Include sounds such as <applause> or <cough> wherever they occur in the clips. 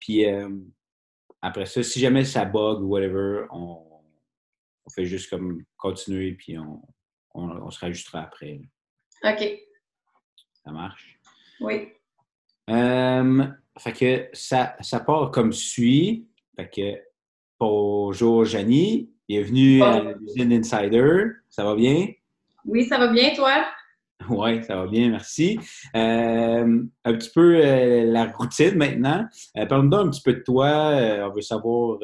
Puis euh, après ça, si jamais ça bug ou whatever, on, fait juste comme continuer, puis on, on, se rajustera après. OK. Ça marche? Oui. Euh, fait que ça, ça part comme suit. Fait que bonjour Janie, bienvenue à l'usine Insider. Ça va bien? Oui, ça va bien, toi? <laughs> Oui, ça va bien, merci. Euh, un petit peu euh, la routine maintenant. Euh, Parle-nous un petit peu de toi. Euh, on veut savoir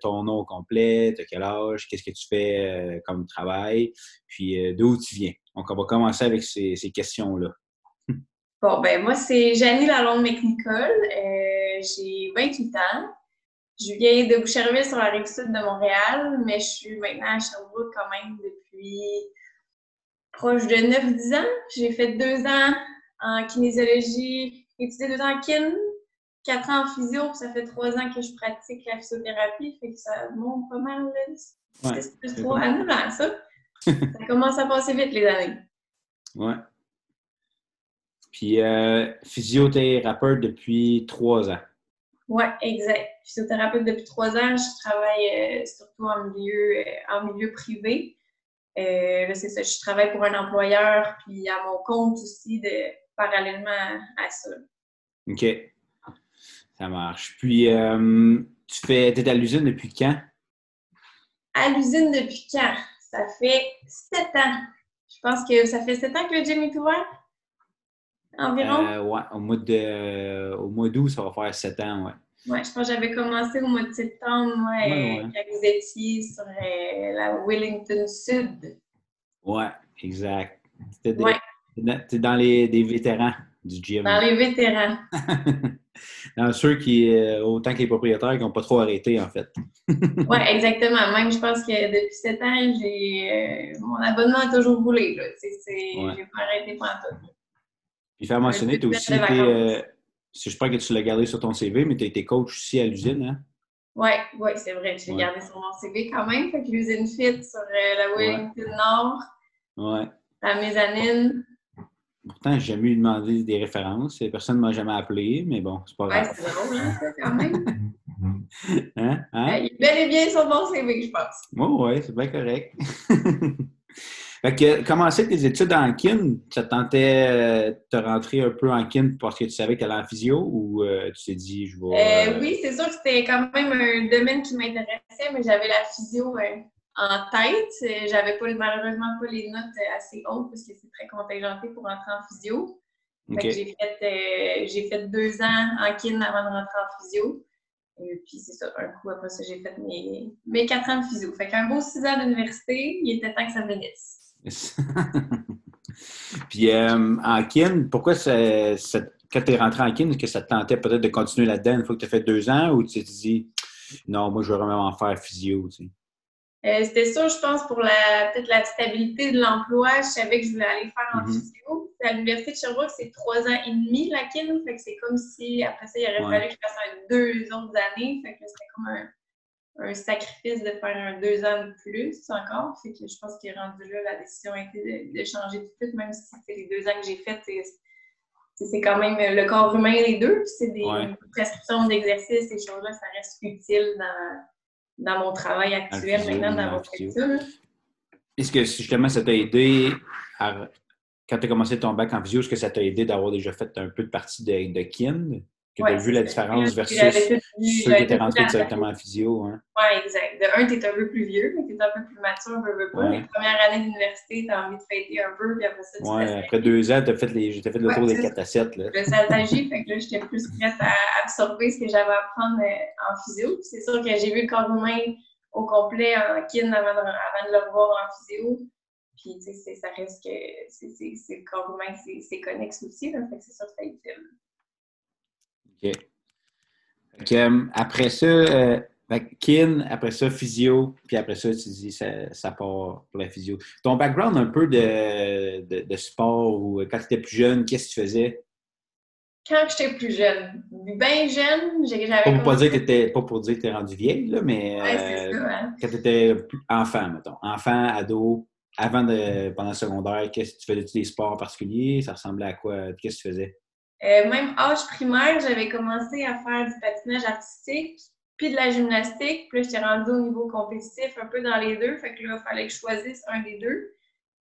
ton nom complet, quel âge, qu'est-ce que tu fais comme travail, puis d'où tu viens. Donc, on va commencer avec ces, questions-là. <laughs> Bon, ben moi, c'est Janie Lalonde-McNicol. J'ai 28 ans. Je viens de Boucherville sur la rive sud de Montréal, mais je suis maintenant à Sherbrooke quand même depuis proche de 9-10 ans. J'ai fait deux ans en kinésiologie, étudié deux ans en kin, quatre ans en physio, puis ça fait trois ans que je pratique la physiothérapie, fait que ça monte pas mal. C'est plus trois ans, ça. <laughs> ça commence à passer vite, les années. Ouais. Puis, euh, physiothérapeute depuis trois ans. Oui, exact. Physiothérapeute depuis trois ans, je travaille euh, surtout en milieu, euh, en milieu privé. Euh, c'est ça, je travaille pour un employeur, puis à mon compte aussi, de, parallèlement à, ça. OK. Ça marche. Puis, euh, tu fais, es à l'usine depuis quand? À l'usine depuis quand? Ça fait sept ans. Je pense que ça fait sept ans que le gym est ouvert? Environ? Euh, ouais, au mois de, au mois d'août, ça va faire sept ans, ouais. Oui, je pense que j'avais commencé au mois de septembre, moi, ouais, quand vous étiez sur euh, la Wellington Sud. Oui, exact. C'était dans les des vétérans du gym. Dans les vétérans. <laughs> dans ceux qui, euh, autant que les propriétaires, qui n'ont pas trop arrêté, en fait. <laughs> oui, exactement. Même, je pense que depuis sept ans, j'ai euh, mon abonnement a toujours roulé. Je n'ai pas arrêté pendant tout. Puis, faire mentionner, tu aussi été je sais pas que tu l'as gardé sur ton CV, mais tu as été coach aussi à l'usine, hein? Oui, ouais, c'est vrai. Je l'ai gardé sur mon CV quand même. Fait que l'usine Fit sur euh, la Wellington Nord. Ouais. La mezzanine. Pourtant, j'ai jamais eu demandé des références. Personne ne m'a jamais appelé, mais bon, c'est pas grave. Ouais, c'est drôle, hein, ça, quand même. <laughs> hein? hein? il est bel et bien sur mon CV, je pense. Oui, oui, c'est bien correct. <laughs> Fait que commencer tes études en kin, ça tentait euh, de te rentrer un peu en kin parce que tu savais que tu allais en physio ou euh, tu t'es dit je vais. Euh, oui, c'est sûr que c'était quand même un domaine qui m'intéressait, mais j'avais la physio en tête. J'avais pas malheureusement pas les notes assez hautes parce que c'est très contingenté pour rentrer en physio. J'ai fait, j'ai fait deux ans en kin avant de rentrer en physio. Et puis c'est ça, un coup après ça, j'ai fait mes, mes quatre ans de physio. Fait qu'un beau six ans d'université, il était temps que ça finisse. <laughs> Puis euh, en kin, pourquoi ça, quand tu es rentré en kin, est-ce que ça te tentait peut-être de continuer là-dedans une fois que tu as fait deux ans ou tu t'es dit non, moi je veux vraiment en faire physio? Tu euh, C'était ça, je pense, pour la peut-être la stabilité de l'emploi. Je savais que je voulais aller faire en mm-hmm. physio. À l'Université de Sherbrooke, c'est trois ans et demi la kin. Fait que c'est comme si après ça, il aurait fallu que je fasse deux autres années. Fait que c'était comme un un sacrifice de faire un deux ans de plus encore. Fait que je pense qu'il est rendu là, la décision a été de, changer tout de suite, même si c'est les deux ans que j'ai fait, c'est quand même le corps humain les deux. C'est des prescriptions d'exercice, ces choses-là, ça reste utile dans, dans mon travail actuel maintenant, dans mon culture. Est-ce que justement ça t'a aidé quand tu as commencé ton bac en visio, est-ce que ça t'a aidé d'avoir déjà fait un peu de partie de, de kin? Que tu as vu la différence versus ceux qui étaient rentrés directement en physio. Hein? Oui, exact. De un, tu es un peu plus vieux, mais tu es un peu plus mature, veux, veux pas. Les premières années d'université, tu as envie de fêter un peu, puis après ça, tu ouais, après deux ans, tu as fait, les, fait le tour des 4 à 7. Là. Le saltagie, fait que là, j'étais plus prête à absorber ce que j'avais à apprendre euh, en physio. C'est sûr que j'ai vu le corps humain au complet en kin avant de, avant de le revoir en physio. Puis, tu sais, ça reste que c'est le corps humain, c'est connexe aussi, là, fait que c'est sûr que c'est utile. OK. Euh, après ça, euh, kin, après ça, physio, puis après ça, tu dis ça, ça part pour la physio. Ton background un peu de, de, sport ou quand tu étais plus jeune, qu'est-ce que tu faisais? Quand j'étais plus jeune, bien jeune, j'avais. Pour pas dire que t'étais, pas pour dire que tu es rendu vieille, là, mais ouais, euh, ça, hein. quand tu étais enfant, mettons. Enfant, ado, avant de pendant le secondaire, qu'est-ce que tu faisais des sports particuliers? Ça ressemblait à quoi? Qu'est-ce que tu faisais? Euh, même âge primaire, j'avais commencé à faire du patinage artistique, puis de la gymnastique. Puis là, j'étais rendue au niveau compétitif, un peu dans les deux. Fait que là, il fallait que je choisisse un des deux.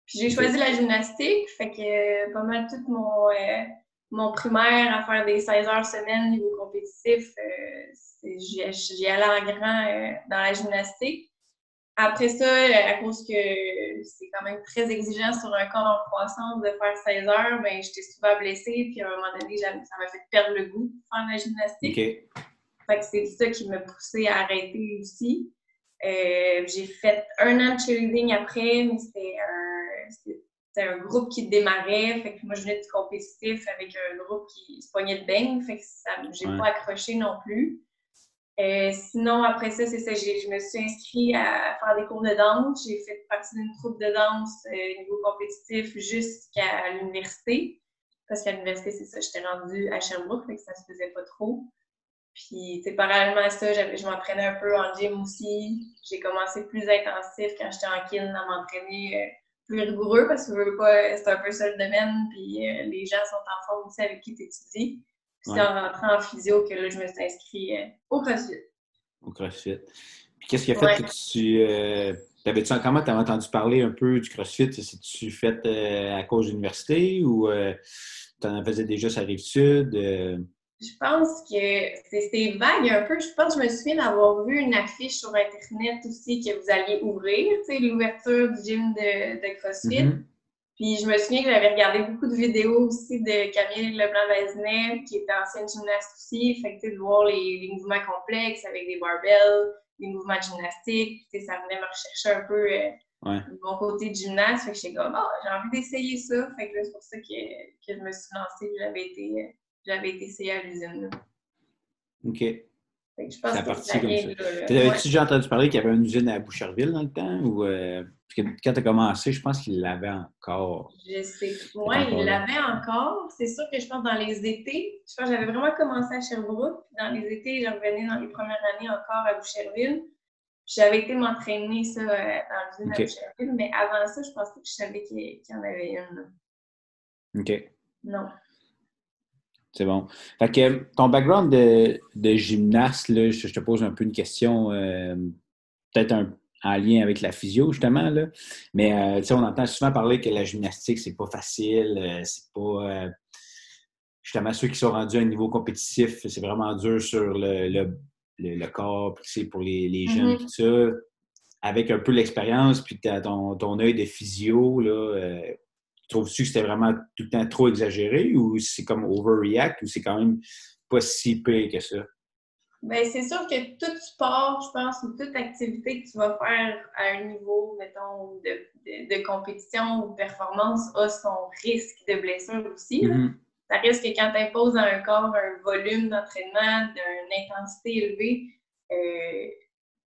Puis j'ai choisi la gymnastique. Fait que euh, pas mal tout mon, euh, mon primaire à faire des 16 heures semaine niveau compétitif, j'y allais en grand dans la gymnastique. Après ça, à cause que c'est quand même très exigeant sur un corps en croissance de faire 16 heures, ben, j'étais souvent blessée, puis à un moment donné, ça m'a fait perdre le goût de faire la gymnastique. Fait que c'est ça qui m'a poussé à arrêter aussi. Euh, j'ai fait un an de cheerleading après, mais c'était un, un, groupe qui démarrait. Fait que moi, je venais du compétitif avec un groupe qui se poignait de beigne. Fait que ça, j'ai pas accroché non plus. Euh, sinon, après ça, c'est ça, je me suis inscrite à faire des cours de danse. J'ai fait partie d'une troupe de danse euh, niveau compétitif jusqu'à l'université. Parce qu'à l'université, c'est ça, j'étais rendue à Sherbrooke, que ça se faisait pas trop. Puis, parallèlement à ça, je m'entraînais un peu en gym aussi. J'ai commencé plus intensif quand j'étais en kin à m'entraîner euh, plus rigoureux parce que c'est un peu ça le domaine. Puis, les gens sont en forme aussi avec qui tu étudies. C'est en rentrant en physio que là, je me suis inscrite euh, au CrossFit. Au CrossFit. Puis qu'est-ce qui a fait que tu. Euh, T'avais-tu comment t'avais entendu parler un peu du CrossFit? C'est-tu fait euh, à cause de l'université ou euh, tu en faisais déjà sa rive sud? Je pense que c'est vague un peu. Je pense que je me souviens d'avoir vu une affiche sur Internet aussi que vous alliez ouvrir, tu sais, l'ouverture du gym de, de CrossFit. Mm-hmm. Puis je me souviens que j'avais regardé beaucoup de vidéos aussi de Camille Leblanc-Vazinet, qui était ancienne gymnaste aussi. Fait que de voir les, mouvements complexes avec des barbells, les mouvements de gymnastique, ça venait me rechercher un peu euh, mon côté de gymnaste. Fait que j'étais comme, oh, j'ai envie d'essayer ça. Fait que c'est pour ça que, que, je me suis lancée. J'avais été, j'avais été essayée à l'usine. OK. Je pense c'est parti comme ça. T'avais-tu déjà entendu parler qu'il y avait une usine à Boucherville dans le temps? Ou, euh, Parce que quand tu as commencé, je pense qu'il l'avait encore. Je sais. Oui, il l'avait encore. C'est sûr que je pense dans les étés, je pense que j'avais vraiment commencé à Sherbrooke. Puis dans les étés, je revenais dans les premières années encore à Boucherville. J'avais été m'entraîner ça euh, dans l'usine à Boucherville, mais avant ça, je pensais que je savais qu'il y en avait une. OK. Non. C'est bon. Fait que ton background de, gymnaste, là, je, te pose un peu une question, euh, peut-être en lien avec la physio, justement. Là. Mais euh, on entend souvent parler que la gymnastique, c'est pas facile, euh, c'est pas. justement, ceux qui sont rendus à un niveau compétitif, c'est vraiment dur sur le, le, le, corps, c'est pour les, les jeunes, mm-hmm. tout ça. Avec un peu l'expérience, puis ton, ton œil de physio, là, Trouves-tu que c'était vraiment tout le temps trop exagéré ou c'est comme overreact ou c'est quand même pas si pire que ça? Bien, c'est sûr que tout sport, je pense, ou toute activité que tu vas faire à un niveau, mettons, de, compétition ou de performance a son risque de blessure aussi. Mm-hmm. Ça risque que quand tu imposes à un corps un volume d'entraînement d'une intensité élevée, euh,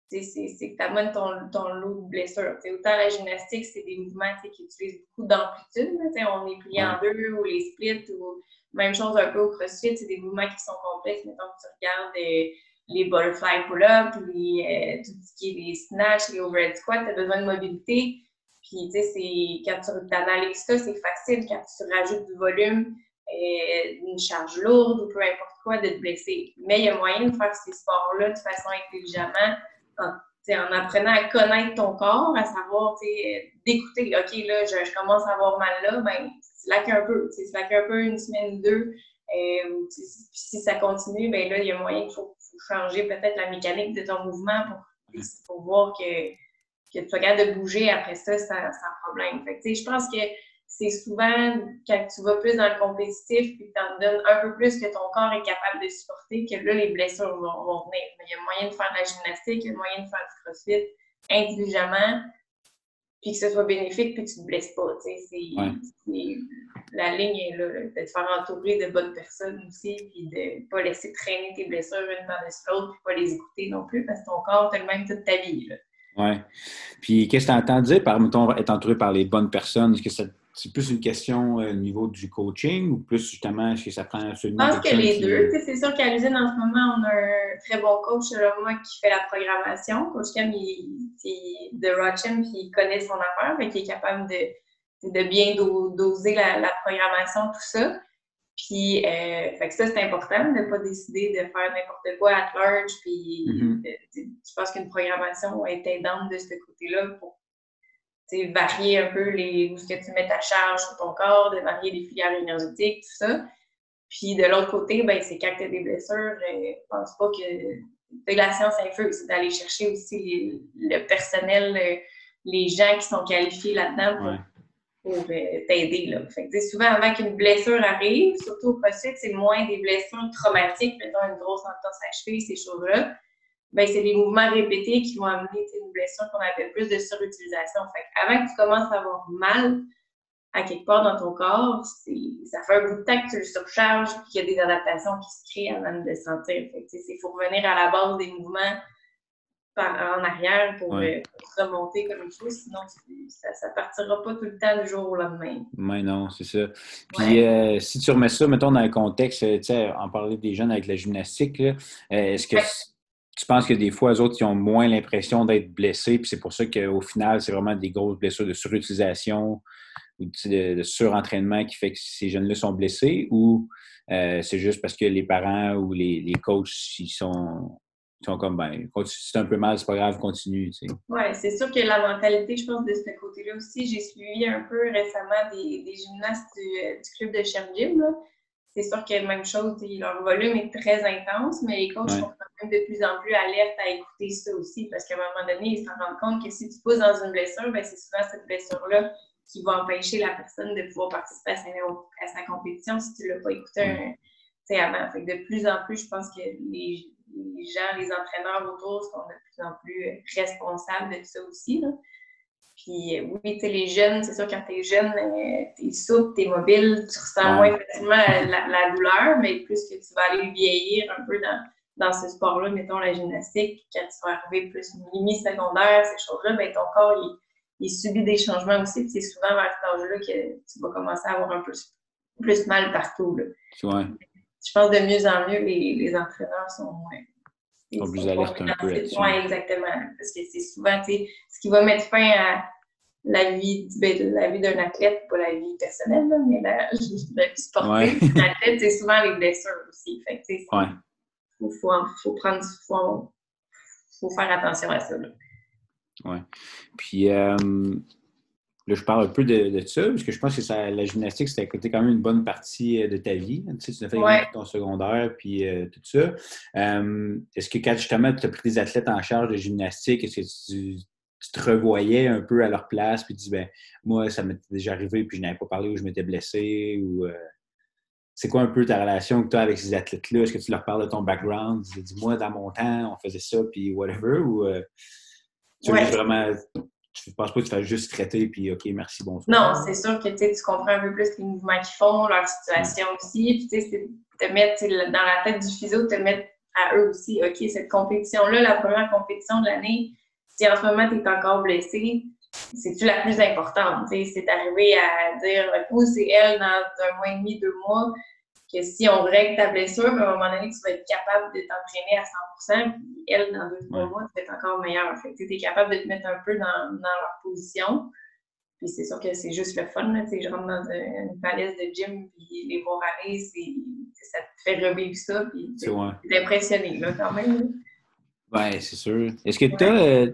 c'est que tu amènes ton, ton, lot de blessures. autant la gymnastique, c'est des mouvements qui utilisent beaucoup d'amplitude. On est plié en deux ou les splits ou même chose un peu au crossfit, c'est des mouvements qui sont complexes. Mettons que tu regardes euh, les butterfly pull-up, euh, tout ce qui est les snatch, les overhead squats, tu as besoin de mobilité. Puis, tu sais, quand tu analyses ça, c'est facile quand tu rajoutes du volume, euh, une charge lourde ou peu importe quoi, de te blesser. Mais il y a moyen de faire ces sports-là de façon intelligemment en, apprenant à connaître ton corps, à savoir, d'écouter, OK, là, je, commence à avoir mal là, ben, slack un peu, slack un peu une semaine deux. Euh, si ça continue, ben là, il y a moyen qu'il faut, changer peut-être la mécanique de ton mouvement pour, voir que, que tu sois capable de bouger après ça sans, problème. Fait je pense que c'est souvent quand tu vas plus dans le compétitif puis que tu en donnes un peu plus que ton corps est capable de supporter, que là, les blessures vont, venir. Mais il y a moyen de faire de la gymnastique, il y a moyen de faire du crossfit intelligemment, puis que ce soit bénéfique, puis que tu ne te blesses pas. la ligne est là, de te faire entourer de bonnes personnes aussi, puis de ne pas laisser traîner tes blessures une par-dessus l'autre, puis pas les écouter non plus, parce que ton corps te le même toute ta vie. Oui. Puis qu'est-ce que tu entends dire par, mettons, être entouré par les bonnes personnes? Est-ce que ça c'est plus une question euh, au niveau du coaching ou plus justement, est-ce que ça prend absolument. Je pense que les deux. C'est sûr qu'à l'usine, en ce moment, on a un très bon coach, selon moi, qui fait la programmation. Coach Cam, il, est de Rochem, puis il connaît son affaire, fait qu'il est capable de, de bien doser la, programmation, tout ça. Puis, euh, fait que ça, c'est important de ne pas décider de faire n'importe quoi à large. Puis, mm-hmm. je pense qu'une programmation est aidante de ce côté-là pour varier un peu les, où ce que tu mets ta charge sur ton corps, de varier les filières énergétiques, tout ça. Puis de l'autre côté, ben, c'est quand tu as des blessures, je euh, pense pas que la science infuse, c'est d'aller chercher aussi le personnel, euh, les gens qui sont qualifiés là-dedans pour, euh, t'aider. Fait que, souvent, avant qu'une blessure arrive, surtout au possible, c'est moins des blessures traumatiques, mettons une grosse entorse à cheville, ces choses-là ben, c'est les mouvements répétés qui vont amener une blessure qu'on appelle plus de surutilisation. Fait avant que tu commences à avoir mal à quelque part dans ton corps, ça fait un bout de temps que tu le surcharges et qu'il y a des adaptations qui se créent avant de le sentir. Il faut revenir à la base des mouvements par, en arrière pour, euh, remonter comme il faut, sinon ça ne partira pas tout le temps du jour au lendemain. Mais non, c'est ça. Puis euh, si tu remets ça, mettons, dans le contexte, tu sais, en parler des jeunes avec la gymnastique, euh, est-ce que tu penses que des fois, les autres, ils ont moins l'impression d'être blessés, puis c'est pour ça qu'au final, c'est vraiment des grosses blessures de surutilisation ou de, surentraînement qui fait que ces jeunes-là sont blessés, ou euh, c'est juste parce que les parents ou les, coachs, ils sont, sont comme, ben, c'est un peu mal, c'est pas grave, continue. Tu sais. Oui, c'est sûr que la mentalité, je pense, de ce côté-là aussi, j'ai suivi un peu récemment des, gymnastes du, club de Cher c'est sûr que même chose, leur volume est très intense, mais les coachs sont quand même de plus en plus alertes à écouter ça aussi, parce qu'à un moment donné, ils se rendent compte que si tu pousses dans une blessure, ben, c'est souvent cette blessure-là qui va empêcher la personne de pouvoir participer à sa, compétition si tu ne l'as pas écouté avant. Fait de plus en plus, je pense que les, gens, les entraîneurs autour sont de plus en plus responsables de ça aussi. Là. Puis euh, oui, tu sais, les jeunes, c'est sûr, quand tu es jeune, euh, tu es souple, tu es mobile, tu ressens moins facilement la, douleur, mais plus que tu vas aller vieillir un peu dans, dans ce sport-là, mettons la gymnastique, quand tu vas arriver plus mi-secondaire, ces choses-là, ben, ton corps, il, subit des changements aussi. Puis c'est souvent vers cet âge-là que tu vas commencer à avoir un peu plus mal partout. Là. Je pense de mieux en mieux, les, les entraîneurs sont moins sont plus alertes un peu Oui, exactement. Parce que c'est souvent, ce qui va mettre fin à la vie, ben, la vie d'un athlète, pas la vie personnelle, mais <laughs> la, vie sportive. L'athlète, c'est souvent les blessures aussi. Fait que, ouais. faut, faut, prendre, faut, faut faire attention à ça. Oui. Puis, euh, Là, je parle un peu de, ça, parce que je pense que ça, la gymnastique, c'était quand même une bonne partie euh, de ta vie. Tu, sais, tu as fait ton secondaire, puis euh, tout ça. Euh, est-ce que quand justement tu as pris des athlètes en charge de gymnastique, est-ce que tu, te revoyais un peu à leur place, puis tu dis, ben, moi, ça m'était déjà arrivé, puis je n'avais pas parlé ou je m'étais blessé, ou. c'est quoi un peu ta relation que tu as avec ces athlètes-là? Est-ce que tu leur parles de ton background? Dis-moi, dans mon temps, on faisait ça, puis whatever, ou tu veux vraiment je ne pense pas que tu vas juste traiter puis OK, merci, bonsoir. Non, c'est sûr que tu comprends un peu plus les mouvements qu'ils font, leur situation aussi. Puis tu sais, te mettre dans la tête du physio, te mettre à eux aussi. OK, cette compétition-là, la première compétition de l'année, si en ce moment tu es encore blessé, c'est-tu la plus importante? C'est d'arriver à dire, oh, c'est elle dans un mois et demi, deux mois que si on règle ta blessure, à un moment donné, tu vas être capable de t'entraîner à 100% puis elle, dans deux, trois mois, tu vas être encore meilleure. Fait tu es capable de te mettre un peu dans, dans leur position. Puis c'est sûr que c'est juste le fun. Là, je rentre dans une palette de gym, puis les voir aller, ça te fait revivre ça, puis es impressionné là, quand même. Oui, c'est sûr. Est-ce que tu as, euh,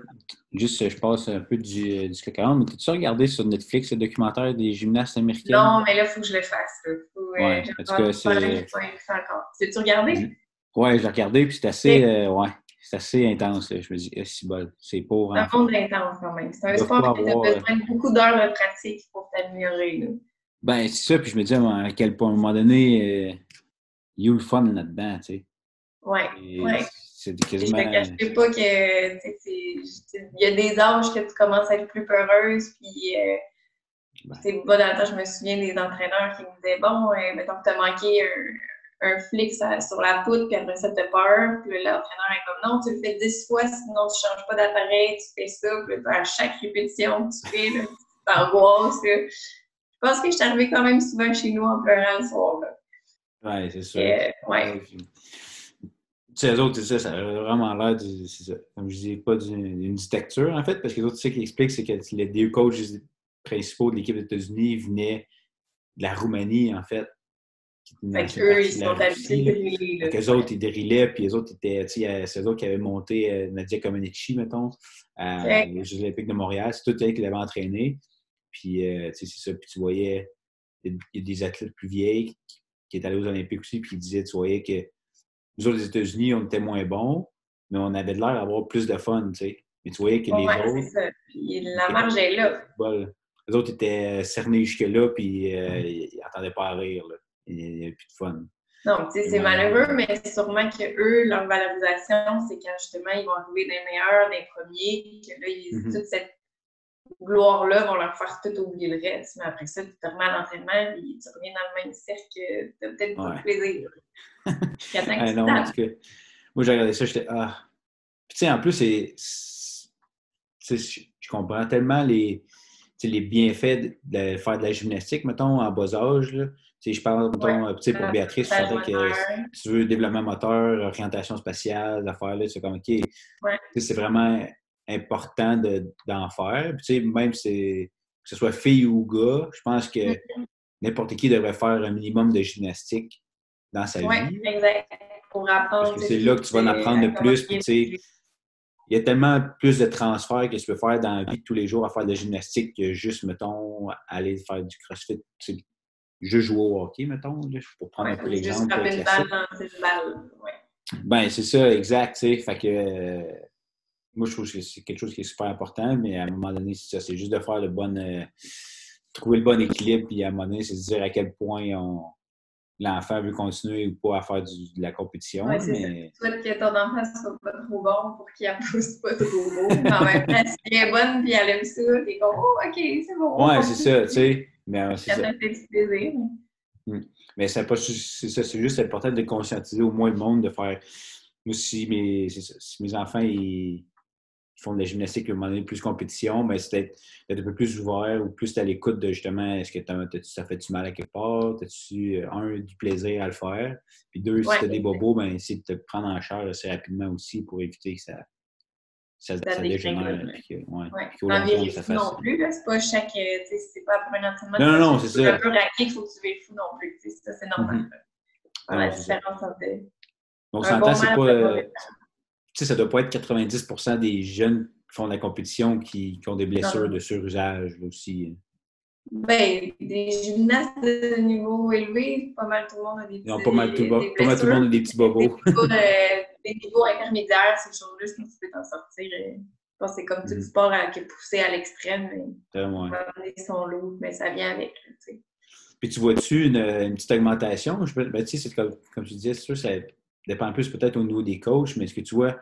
juste, je passe un peu du, euh, du mais as-tu regardé sur Netflix le documentaire des gymnastes américains? Non, mais là, il faut que je le fasse. Euh, ouais. C'est-tu regardé? Oui, j'ai regardé, puis c'est assez, ouais, c'est assez intense. Je me dis, eh, c'est bon, c'est pauvre. C'est un monde intense quand même. C'est un sport qui a besoin de beaucoup d'heures de pratique pour t'améliorer. Ben, c'est ça, puis je me dis à quel point, à un moment donné, il y a eu le fun là-dedans, tu sais. Oui, oui. C'est quasiment... Je ne cacherai pas que il y a des âges que tu commences à être plus peureuse, puis euh, ben. dans le temps, je me souviens des entraîneurs qui me disaient Bon, euh, mettons que tu as manqué un, un flic sur la poutre, puis après ça, tu as peur. Puis l'entraîneur est comme Non, tu le fais dix fois, sinon tu ne changes pas d'appareil, tu fais ça. Puis à chaque répétition que tu fais, tu t'angoisses. Je pense que je suis arrivée quand même souvent chez nous en pleurant le soir. Oui, c'est sûr. Euh, ouais sais, les autres, ça, ça a vraiment l'air, comme je dis, pas d'une dictature, en fait, parce que les autres, tu sais, qui expliquent, c'est que les deux coachs principaux de l'équipe des États-Unis venaient de la Roumanie, en fait, fait qu'eux, ils sont habitués de driller. Eux autres, ils drillaient, puis les autres étaient, tu sais, c'est eux autres qui avaient monté euh, Nadia Comaneci, mettons, à les Jeux Olympiques de Montréal. C'est tout eux qui l'avaient entraîné. Puis, euh, tu sais, c'est ça. Puis tu voyais, il y a des athlètes plus vieilles qui, étaient allés aux Olympiques aussi, puis ils disaient, tu voyais que nous autres, les États-Unis, on était moins bons, mais on avait de l'air d'avoir plus de fun, tu sais. Mais tu voyais que les ouais, autres. Ça. Puis la marge est là. Les autres étaient cernés jusque-là, puis euh, ils n'attendaient pas à rire. Là. Il n'y avait plus de fun. Non, tu sais, c'est malheureux, mais sûrement que eux, leur valorisation, c'est quand justement ils vont arriver des meilleurs, des premiers, que là, ils, mm -hmm. toute cette gloire-là vont leur faire tout oublier le reste. Mais après ça, tu te remets à l'entraînement et tu reviens dans le même cercle, tu as peut-être beaucoup de plaisir. <laughs> ah, non, parce que moi, j'ai regardé ça, j'étais Ah. Puis, tu sais, en plus, c'est. Je comprends tellement les, les bienfaits de faire de la gymnastique, mettons, en bas âge. Là. je parle, mettons, ouais, pour Béatrice, que si tu veux développement moteur, orientation spatiale, affaires-là, c'est comme, OK, ouais. c'est vraiment important d'en de, faire. Puis, même si que ce soit fille ou gars, je pense que Mm-hmm. n'importe qui devrait faire un minimum de gymnastique dans sa ouais, vie. exact. Pour apprendre. Parce que c'est là que tu vas en apprendre le plus. Puis, il y a tellement plus de transferts que tu peux faire dans la vie de tous les jours à faire de la gymnastique que juste, mettons, aller faire du crossfit. Juste jouer au hockey, mettons, pour prendre ouais, un peu l'exemple. Juste frapper une balle dans une balle. Ouais. Ben, c'est ça, exact. Fait que euh, moi, je trouve que c'est quelque chose qui est super important, mais à un moment donné, c'est ça. C'est juste de faire le bon. Euh, trouver le bon équilibre, puis à un moment donné, c'est de dire à quel point on l'enfant veut continuer ou pas à faire du, de la compétition. Ouais, mais... ça. Souhaite que ton enfant soit pas trop bon pour qu'il pousse pas trop beau. Mais en même temps, si elle est bonne puis elle aime ça, t'es comme, oh, OK, c'est bon. Ouais, c'est ça, tu sais. Mais c'est ça. fait du plaisir. Mais c'est pas c'est ça, c'est juste important de conscientiser au moins le monde de faire. Moi, si mes, si mes enfants ils, font de la gymnastique à un moment donné plus compétition, mais c'est d'être un peu plus ouvert ou plus à l'écoute de justement est-ce que ça fait du mal à quelque part? As-tu, un, du plaisir à le faire? Puis deux, si tu as des bobos, ben essayer de te prendre en charge assez rapidement aussi pour éviter que ça, ça, Ça ça dégénère. Puis ouais, Ouais. puis ça fasse. non plus. C'est pas chaque. euh, c'est pas pour un entraînement. Non, non, non, tu c'est ça. un peu raquer qu'il faut que tu fou non plus. Ça, c'est normal. Mhm. là. Faire la Non, c'est ça. différence entre. Donc, s'entend, bon c'est pas. Tu sais, ça doit pas être 90% des jeunes qui font de la compétition qui, qui ont des blessures Non. de surusage aussi. Ben, des gymnastes de niveau élevé, pas mal tout le monde a des petits. Ont pas mal tout, des pas mal tout le monde a des petits bobos. Des niveaux, euh, des niveaux intermédiaires, ces choses-là, je pense que tu peux t'en sortir. euh, Je pense que c'est comme tout Mhm. sport à- qui est poussé à l'extrême, mais ouais. ils sont lourds, mais ça vient avec. là, tu sais. Puis tu vois-tu une, une petite augmentation? Je, ben, tu sais, c'est comme, comme tu disais, c'est sûr, ça dépend plus peut-être au niveau des coachs, mais est-ce que tu vois,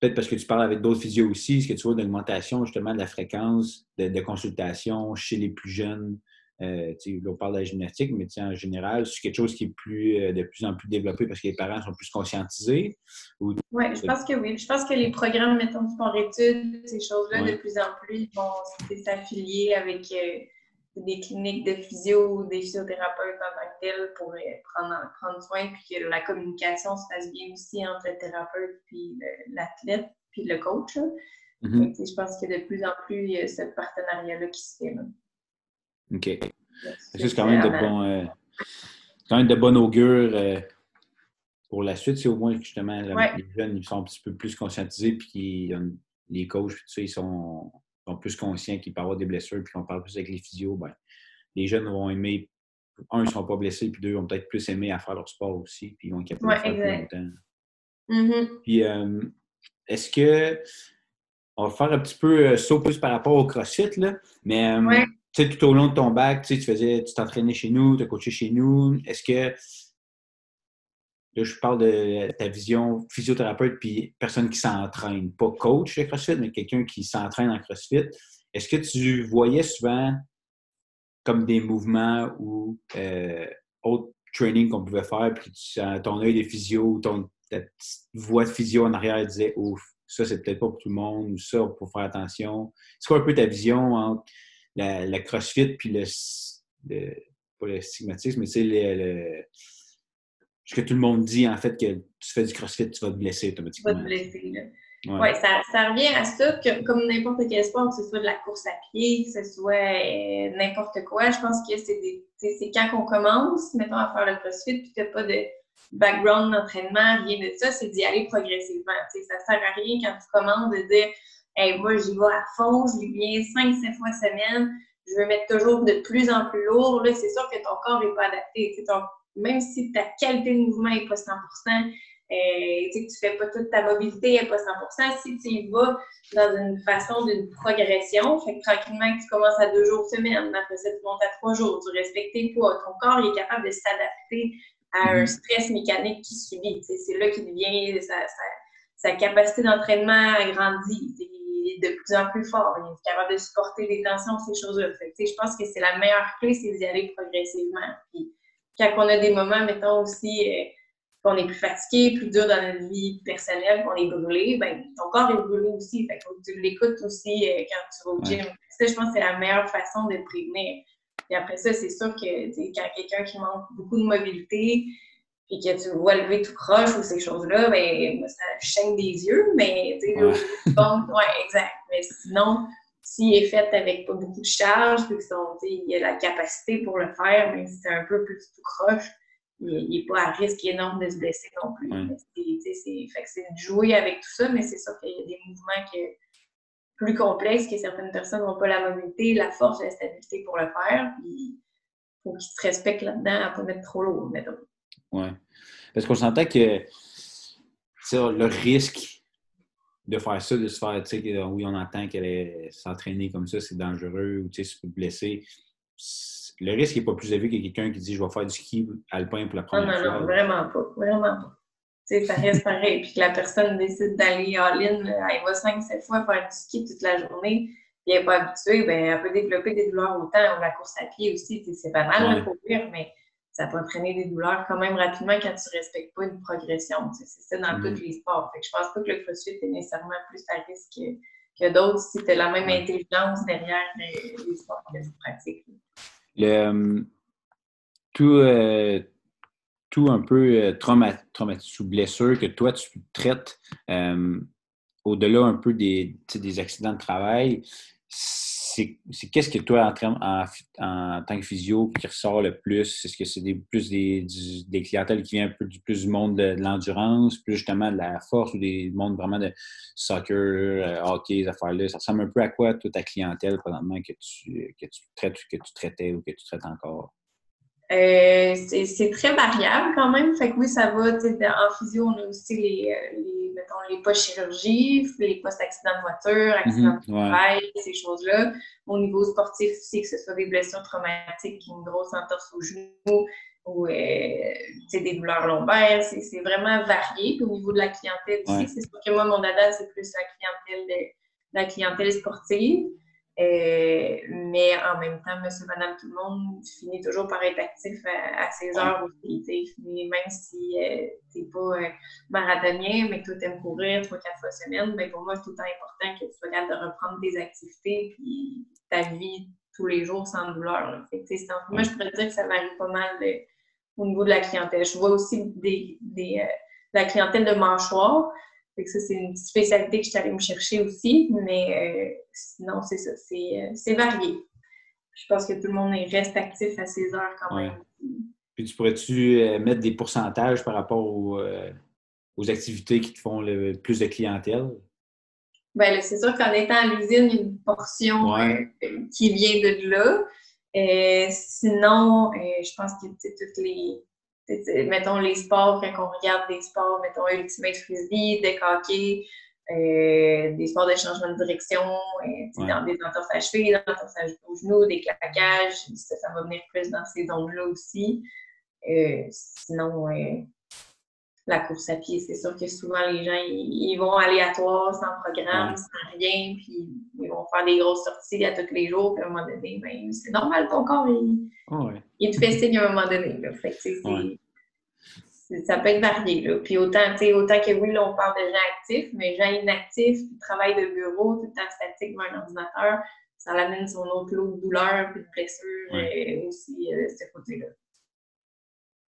peut-être parce que tu parles avec d'autres physios aussi, est-ce que tu vois une augmentation justement de la fréquence de, de consultation chez les plus jeunes? Euh, là, on parle de la gymnastique, mais en général, c'est quelque chose qui est plus, euh, de plus en plus développé parce que les parents sont plus conscientisés. Ou... Oui, je pense que oui. Je pense que les programmes, mettons, sport-études, ces choses-là, Ouais. de plus en plus, vont s'affilier avec euh, des cliniques de physio ou des physiothérapeutes en tant que tels pour euh, prendre, prendre soin, puis que la communication se fasse bien aussi entre le thérapeute puis l'athlète, puis le coach. là. Mhm. Tu sais, Je pense que de plus en plus, il y a ce partenariat-là qui se fait. là. OK. Ça, C'est quand même de bon, euh, quand même de bon augure euh, pour la suite. C'est au moins justement Ouais. les jeunes ils sont un petit peu plus conscientisés, puis les coachs, puis tout ça, ils sont, sont plus conscients qu'il peut avoir des blessures, puis qu'on parle plus avec les physios. Ben, les jeunes vont aimer. Un, ils ne seront pas blessés, puis deux, ils vont peut-être plus aimer à faire leur sport aussi, puis ils vont être capables Ouais, de faire exact. plus longtemps. Mhm. Puis, euh, est-ce que. On va faire un petit peu euh, saut plus par rapport au CrossFit, là. Mais, euh, Ouais. tu sais, tout au long de ton bac, tu faisais, tu t'entraînais chez nous, tu as coaché chez nous. Est-ce que. Là, je parle de ta vision physiothérapeute puis personne qui s'entraîne. Pas coach de CrossFit, mais quelqu'un qui s'entraîne en CrossFit. Est-ce que tu voyais souvent comme des mouvements ou euh, autres training qu'on pouvait faire, puis tu, ton œil de physio, ton, ta petite voix de physio en arrière disait Ouf, ça c'est peut-être pas pour tout le monde, ou ça, faut faire attention. C'est quoi un peu ta vision entre la, CrossFit puis le, le- pas le stigmatisme, mais c'est le, le- ce que tout le monde dit en fait que tu fais du CrossFit, tu vas te blesser Tu vas automatiquement. te blesser. Là. Ouais, ça, ça, revient à ça, que, comme n'importe quel sport, que ce soit de la course à pied, que ce soit euh, n'importe quoi, je pense que c'est quand on commence, mettons, à faire le crossfit, puis tu pas de background d'entraînement, rien de ça, c'est d'y aller progressivement. sais, ça sert à rien quand tu commences de dire hey, moi, j'y vais à fond, je viens 5-7 fois semaine, je veux mettre toujours de plus en plus lourd. Là, c'est sûr que ton corps n'est pas adapté. Ton, même si ta qualité de mouvement n'est pas 100% euh, tu fais pas toute ta mobilité n'est pas 100 Si tu y vas dans une façon d'une progression, fait que tranquillement, tu commences à deux jours semaine, après ça, tu montes à trois jours, tu respectes tes poids, ton corps est capable de s'adapter à un mm-hmm. stress mécanique qui subit. C'est là qu'il devient, sa, sa, capacité d'entraînement agrandie. Il est de plus en plus fort, il est capable de supporter des tensions, ces choses-là. Je pense que c'est la meilleure clé, c'est d'y aller progressivement. Puis, quand on a des moments, mettons aussi, euh, qu'on est plus fatigué, plus dur dans notre vie personnelle, qu'on est brûlé, ben, ton corps est brûlé aussi. Fait que tu l'écoutes aussi euh, quand tu vas au gym. Ça, je pense que c'est la meilleure façon de prévenir. Et après ça, c'est sûr que quand quelqu'un qui manque beaucoup de mobilité, puis que tu vois lever tout croche ou ces choses-là, ben, ça chaîne des yeux, mais tu sais, bon, ouais, exact. Mais sinon, s'il est fait avec pas beaucoup de charge, puis qu'il y a la capacité pour le faire, mais c'est un peu plus tout croche, il n'est pas à risque énorme de se blesser non plus. C'est de jouer avec tout ça, mais c'est sûr qu'il y a des mouvements qui, plus complexes que certaines personnes n'ont pas la mobilité, la force, la stabilité pour le faire. Il faut qu'ils se respectent là-dedans à ne pas mettre trop lourd, mettons. Oui. Parce qu'on sentait que le risque de faire ça, de se faire, tu sais, oui, on entend qu'elle s'entraîner comme ça, c'est dangereux, ou tu sais, peut blesser le risque n'est pas plus élevé que quelqu'un qui dit je vais faire du ski alpin pour la première fois. Non, non, vraiment pas. Vraiment pas. sais, ça reste pareil. Puis que la personne décide d'aller all-in, elle va 5-7 fois faire du ski toute la journée, puis elle n'est pas habituée, ben, elle peut développer des douleurs autant. La course à pied aussi, c'est pas mal ouais. pour dire, mais ça peut entraîner des douleurs quand même rapidement quand tu ne respectes pas une progression. C'est ça dans mm. tous les sports. Fait que je pense pas que le crossfit est nécessairement plus à risque que, que d'autres si tu as la même intelligence derrière les, les sports que tu pratiques. Le, euh, tout, euh, tout un peu euh, traumatisme ou blessure que toi, tu traites au-delà un peu des, des accidents de travail, c'est qu'est-ce que toi, en, tant que physio, qui ressort le plus? Est-ce que c'est plus des, clientèles qui viennent un peu du plus du monde de, l'endurance, plus justement de la force ou des mondes vraiment de soccer, euh, hockey, ces affaires-là? Ça ressemble un peu à quoi, toute ta clientèle, présentement, que tu, que tu traites, que tu traitais ou que tu traites encore? Euh, c'est très variable quand même. Fait que oui, ça va. En physio, on a aussi les, euh, les mettons, les post-chirurgie, les post-accidents de voiture, accidents de mhm, travail, ces choses-là. Au niveau sportif aussi, que ce soit des blessures traumatiques, une grosse entorse au genou ou euh, des douleurs lombaires, c'est vraiment varié. Puis au niveau de la clientèle aussi, c'est sûr que moi, mon dada, c'est plus la clientèle, de, la clientèle sportive. Euh, mais en même temps, monsieur, madame, tout le monde finit toujours par être actif à, ses heures aussi. Même si euh, tu n'es pas euh, marathonien, mais que tu aimes courir trois, quatre fois semaine, ben pour moi, c'est tout le temps important que tu sois capable de reprendre tes activités puis ta vie tous les jours sans douleur. Fait moi, je pourrais dire que ça varie pas mal au niveau de la clientèle. Je vois aussi des, des la clientèle de mâchoire ça, c'est une spécialité que je suis allée me chercher aussi, mais euh, sinon, c'est ça, euh, c'est varié. Je pense que tout le monde reste actif à ses heures quand même. Puis tu pourrais-tu euh, mettre des pourcentages par rapport aux, activités qui te font le plus de clientèle? Bien, c'est sûr qu'en étant à l'usine, il y a une portion qui vient de là. sinon, je pense que toutes les mettons les sports, quand on regarde des sports, mettons Ultimate Frisbee, deck hockey, euh, des sports de changement de direction, euh, dans des entorses à cheville, des entorses à genoux, des claquages, ça, ça va venir plus dans ces zones-là aussi. Euh, sinon, la course à pied, c'est sûr que souvent les gens, ils, vont aléatoire, sans programme, sans rien, puis ils vont faire des grosses sorties à tous les jours, puis à un moment donné, ben, c'est normal, ton corps, il, il te fait signe à un moment donné. Là. Fait ça peut être varié. Là. Puis autant, autant que oui, là, on parle de gens actifs, mais gens inactifs qui travaillent de bureau, tout le temps statique devant un ordinateur, ça l'amène son autre lot de douleur puis de blessure et aussi, euh, ce côté-là.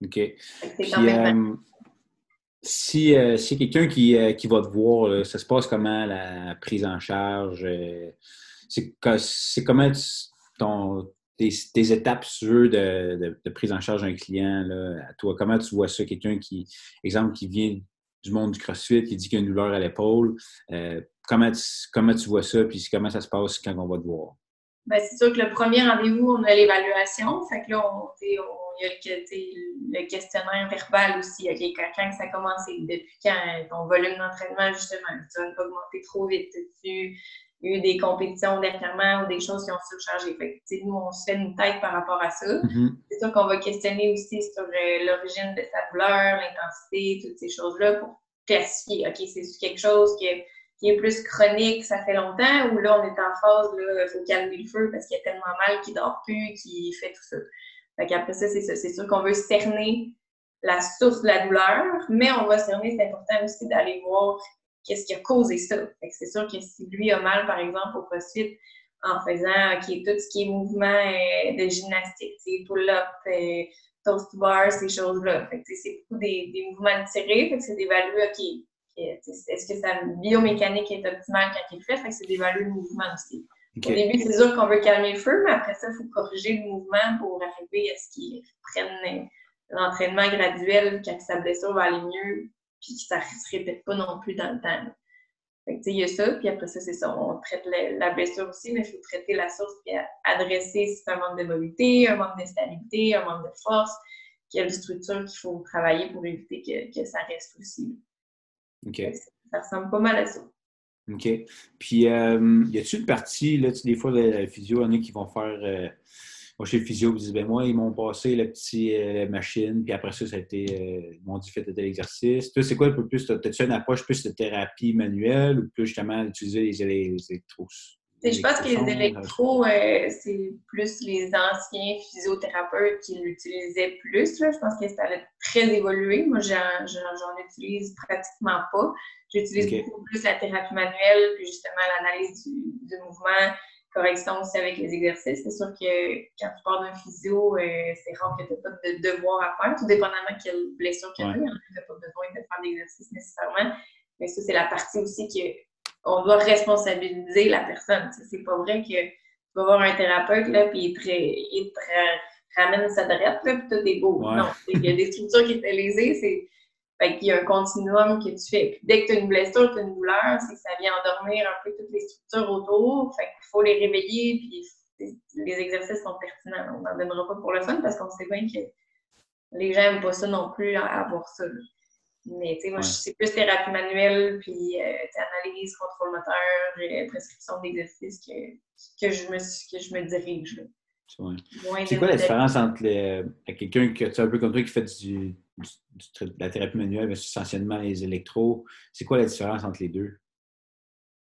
OK. C'est quand même Si, euh, si quelqu'un qui, euh, qui va te voir, ça se passe comment la prise en charge? c'est comment ton, tes, étapes sur de, de, prise en charge d'un client à toi? Comment tu vois ça? Quelqu'un qui, exemple, qui vient du monde du CrossFit, qui dit qu'il a une douleur à l'épaule, comment, tu, comment tu vois ça? Puis comment ça se passe quand on va te voir? Ben, c'est sûr que le premier rendez-vous, on a l'évaluation. Fait que là, on, il y a le, questionnaire verbal aussi. OK, quand ça commence, depuis quand ton volume d'entraînement, justement, tu vas augmenter trop vite. Tu as eu des compétitions dernièrement ou des choses qui ont surchargé? Fait que, nous, on se fait une tête par rapport à ça. Mm-hmm. C'est sûr qu'on va questionner aussi sur euh, l'origine de sa douleur, l'intensité, toutes ces choses-là pour classifier. OK, c'est quelque chose qui est qui est plus chronique, ça fait longtemps, ou là, on est en phase, il faut calmer le feu parce qu'il y a tellement mal qu'il dort plus, qu'il fait tout ça. Fait qu'après ça, c'est. C'est sûr qu'on veut cerner la source de la douleur, mais on va cerner, c'est important aussi d'aller voir qu'est-ce qui a causé ça. C'est sûr que si lui a mal, par exemple, au crossfit, en faisant OK, tout ce qui est mouvement euh, de gymnastique, pull-up, euh, toast bar, ces choses-là. C'est beaucoup des, mouvements tirés, fait que c'est d'évaluer, OK, est-ce que sa biomécanique est optimale quand il fait? Fait c'est d'évaluer le mouvement aussi. Au début, c'est sûr qu'on veut calmer le feu, mais après ça, il faut corriger le mouvement pour arriver à ce qu'il prenne l'entraînement graduel quand sa blessure va aller mieux, puis que ça ne se répète pas non plus dans le temps. Fait il y a ça, puis après ça, c'est ça, on traite la, blessure aussi, mais il faut traiter la source, puis adresser si c'est un manque de mobilité, un manque de stabilité, un manque de force, quelle structure qu'il faut travailler pour éviter que ça reste aussi. OK. Ça ressemble pas mal à ça. OK. Puis, euh, y a-tu une partie, là, des fois, la, physio, il y en a qui vont faire. Euh, moi, chez le physio, ils disent, ben moi, ils m'ont passé la petite euh, machine, puis après ça, ça a été, euh, ils m'ont dit, faites tel exercice. Toi, c'est quoi un peu plus, as-tu une approche plus de thérapie manuelle ou plus justement d'utiliser les, les, les, je pense que les électros, euh, c'est plus les anciens physiothérapeutes qui l'utilisaient plus. Je pense que ça a très évolué. Moi, j'en utilise pratiquement pas. J'utilise beaucoup plus la thérapie manuelle, puis justement l'analyse du, mouvement, correction aussi avec les exercices. C'est sûr que quand tu pars d'un physio, euh, c'est rare que tu n'aies pas de devoir à faire, tout dépendamment de quelle blessure tu as. Tu n'as pas besoin de faire d'exercice nécessairement. Mais ça, c'est la partie aussi que on doit responsabiliser la personne. C'est pas vrai que tu vas voir un thérapeute, là, puis il te, il te ramène sa drette, là, puis tout est beau. Non, il y a des structures qui sont lésées, c'est... Fait qu'il y a un continuum que tu fais. Puis dès que tu as une blessure, tu as une douleur, c'est que ça vient endormir un peu toutes les structures autour. Fait qu'il faut les réveiller, puis les exercices sont pertinents. On n'en donnera pas pour le fun parce qu'on sait bien que les gens n'aiment pas ça non plus, avoir ça. Mais tu sais, moi, c'est plus thérapie manuelle, puis euh, analyse, contrôle moteur, euh, prescription d'exercice que, que, je me, que je me dirige. C'est quoi la différence entre les, quelqu'un qui est un peu comme toi qui fait du, de la thérapie manuelle versus essentiellement les électros? C'est quoi la différence entre les deux?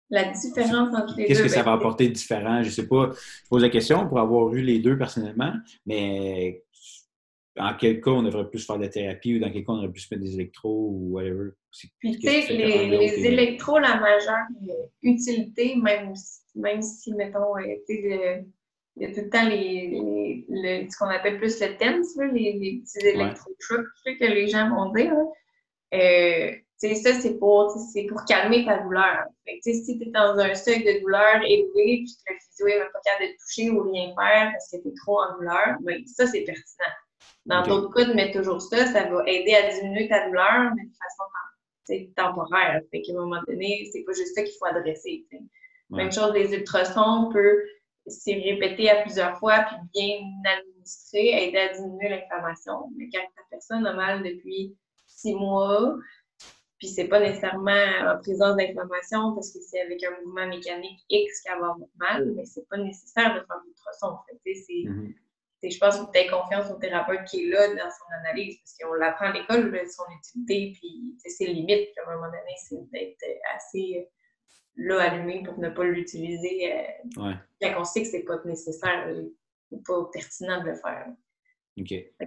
La différence entre les deux. Qu'est-ce que ça ben, va apporter de différent? Je ne sais pas. Je pose la question pour avoir eu les deux personnellement, mais en quel cas on devrait plus faire de la thérapie ou dans quel cas on devrait plus mettre des électros ou whatever? Puis, tu sais, les, les électros, la majeure utilité, même, même si, mettons, euh, tu sais, il y a tout le temps les, les ce qu'on appelle plus le TENS, les, les petits électro-trucs que les gens vont dire. Euh, ça, c'est pour, pour calmer ta douleur. Fait si tu es dans un seuil de douleur élevé, puis que le physio n'est pas capable de toucher ou rien faire parce que tu es trop en douleur, ben, ça, c'est pertinent. Dans d'autres cas, de mettre toujours ça, ça va aider à diminuer ta douleur, mais de façon temporaire. Fait qu'à un moment donné, c'est pas juste ça qu'il faut adresser. Même chose, les ultrasons peuvent s'y répéter à plusieurs fois, puis bien administrer, aider à diminuer l'inflammation. Mais quand la personne a mal depuis six mois, puis c'est pas nécessairement en présence d'inflammation parce que c'est avec un mouvement mécanique X qu'elle va avoir mal, mais c'est pas nécessaire de faire l'ultrason. En fait. C'est mm-hmm je pense faut peut-être confiance au thérapeute qui est là dans son analyse, parce qu'on l'apprend à l'école, son utilité, puis ses limites, puis à un moment donné, c'est d'être assez euh, là allumé pour ne pas l'utiliser euh, quand on sait que c'est pas nécessaire ou pas pertinent de le faire.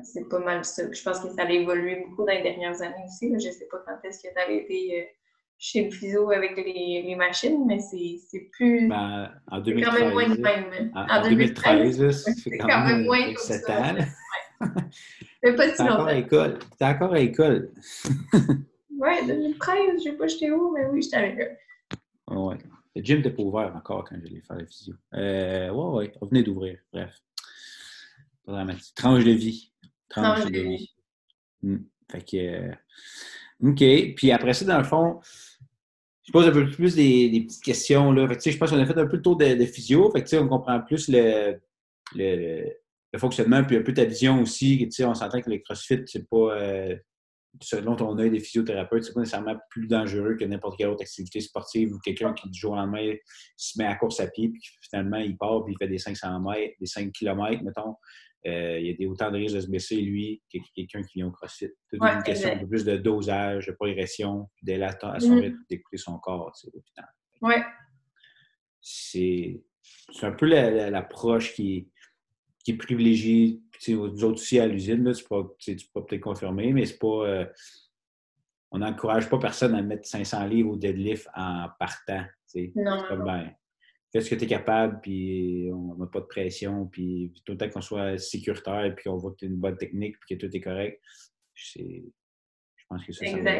C'est pas mal ça. Je pense que ça a évolué beaucoup dans les dernières années aussi. Je ne sais pas quand est-ce que ça a été euh, chez le physio avec les, les machines, mais c'est plus. Ben, en 2013. quand même moins de même. En, 2013, c'est quand, même moins que 7 ans. C'est <laughs> pas si longtemps. encore à l'école. T'es <laughs> encore à l'école. Ouais, 2013, je sais pas j'étais où, mais oui, j'étais avec eux. Ouais. Le gym n'était pas ouvert encore quand j'allais faire la physio. Euh, ouais, ouais, on venait d'ouvrir, bref. Tranche de vie. Tranche, de, vie. Hmm. Fait que. Euh, OK. Puis après ça, dans le fond, je pose un peu plus des, petites questions. Là. Fait je pense qu'on a fait un peu le tour de, physio. Fait on comprend plus le, le, le, fonctionnement, puis un peu ta vision aussi. On s'entend que le CrossFit, c'est pas. Euh, selon ton œil des physiothérapeutes, c'est pas nécessairement plus dangereux que n'importe quelle autre activité sportive ou quelqu'un qui, du jour au lendemain, se met à course à pied, puis finalement, il part, puis il fait des 500 mètres, des 5 km, mettons. Euh, il y a des autant de risques de se blesser, lui, que quelqu'un qui vient au CrossFit. C'est une question un peu plus de dosage, de progression, puis à son mm-hmm. rythme, d'écouter son corps, au final. Oui. C'est un peu l'approche qui, qui est privilégiée nous autres aussi à l'usine, tu peux peut-être confirmer, mais c'est pas. Euh, on n'encourage pas personne à mettre 500 livres au deadlift en partant. Non. Ben, fais ce que tu es capable, puis on n'a pas de pression, puis tout le temps qu'on soit sécuritaire, puis qu'on voit que tu as une bonne technique, puis que tout est correct. Je pense que ça, ça va,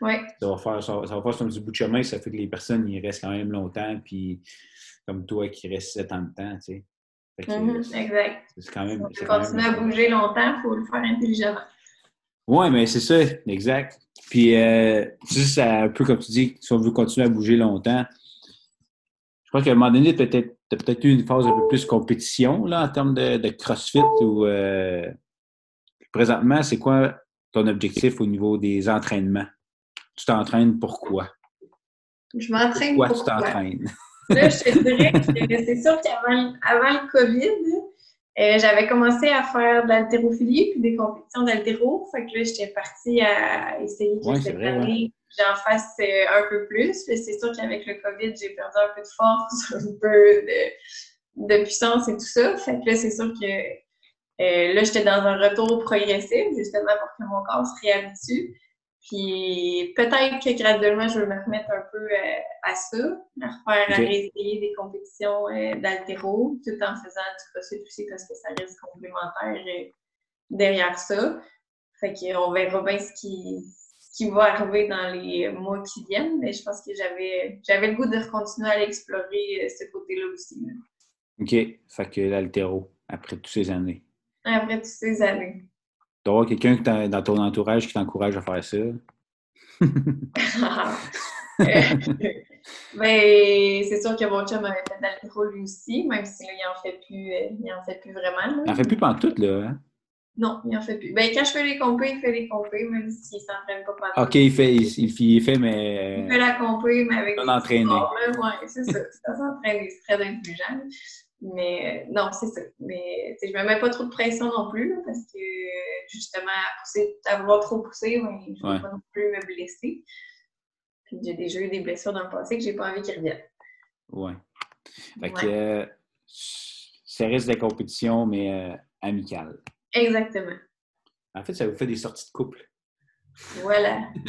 ouais. ça va faire ça, va faire son petit bout de chemin, ça fait que les personnes ils restent quand même longtemps, puis comme toi qui restes 7 ans de temps, tu sais. Mm-hmm, exact. C'est quand même. Si continuer à bouger longtemps, il faut le faire intelligemment. Oui, mais c'est ça, exact. Puis, euh, c'est un peu comme tu dis, si on veut continuer à bouger longtemps, je crois qu'à un moment donné, tu as peut-être eu une phase un peu plus compétition là, en termes de, CrossFit ou euh, présentement, c'est quoi ton objectif au niveau des entraînements? Tu t'entraînes pourquoi? Je m'entraîne pourquoi? Pourquoi tu t'entraînes? <laughs> Là, je te dirais que c'est sûr qu'avant avant le COVID, euh, j'avais commencé à faire de l'haltérophilie puis des compétitions d'haltéro. Fait que là, j'étais partie à essayer cette année, j'en fasse euh, un peu plus. C'est sûr qu'avec le COVID, j'ai perdu un peu de force, <laughs> un peu de, de puissance et tout ça. Fait que là, c'est sûr que euh, là, j'étais dans un retour progressif, justement pour que mon corps se réhabitue. Puis peut-être que graduellement, je vais me remettre un peu euh, à ça, à refaire, à réessayer des compétitions euh, d'altéro, tout en faisant du crossfit aussi parce que ça reste complémentaire derrière ça. Fait qu'on verra bien ce qui, qui va arriver dans les mois qui viennent, mais je pense que j'avais j'avais le goût de continuer à explorer ce côté-là aussi. OK. Fait que l'altéro, après toutes ces années. Après toutes ces années d'avoir quelqu'un dans ton entourage qui t'encourage à faire ça? <laughs> ben, c'est sûr que mon chum avait fait l'altéro lui aussi, même si là, il en fait plus, euh, il en fait plus vraiment. Il en fait plus pendant tout, là, hein? Non, il en fait plus. Ben, quand je fais les compés, il fait les compés, même s'il s'entraîne pas pendant OK, il fait, il, il, fait, mais... Il fait la compé, mais avec... Non entraîné. Ouais, c'est ça. C'est très intelligent. Mais euh, non, c'est ça. Mais je me mets pas trop de pression non plus, parce que justement, à, pousser, à vouloir trop pousser, je ne veux pas non plus me blesser. Puis j'ai déjà eu des blessures dans le passé que j'ai pas envie qu'ils reviennent. Oui. Fait que euh, ça reste de la compétition, mais euh, amicale. Exactement. En fait, ça vous fait des sorties de couple. Voilà. <laughs>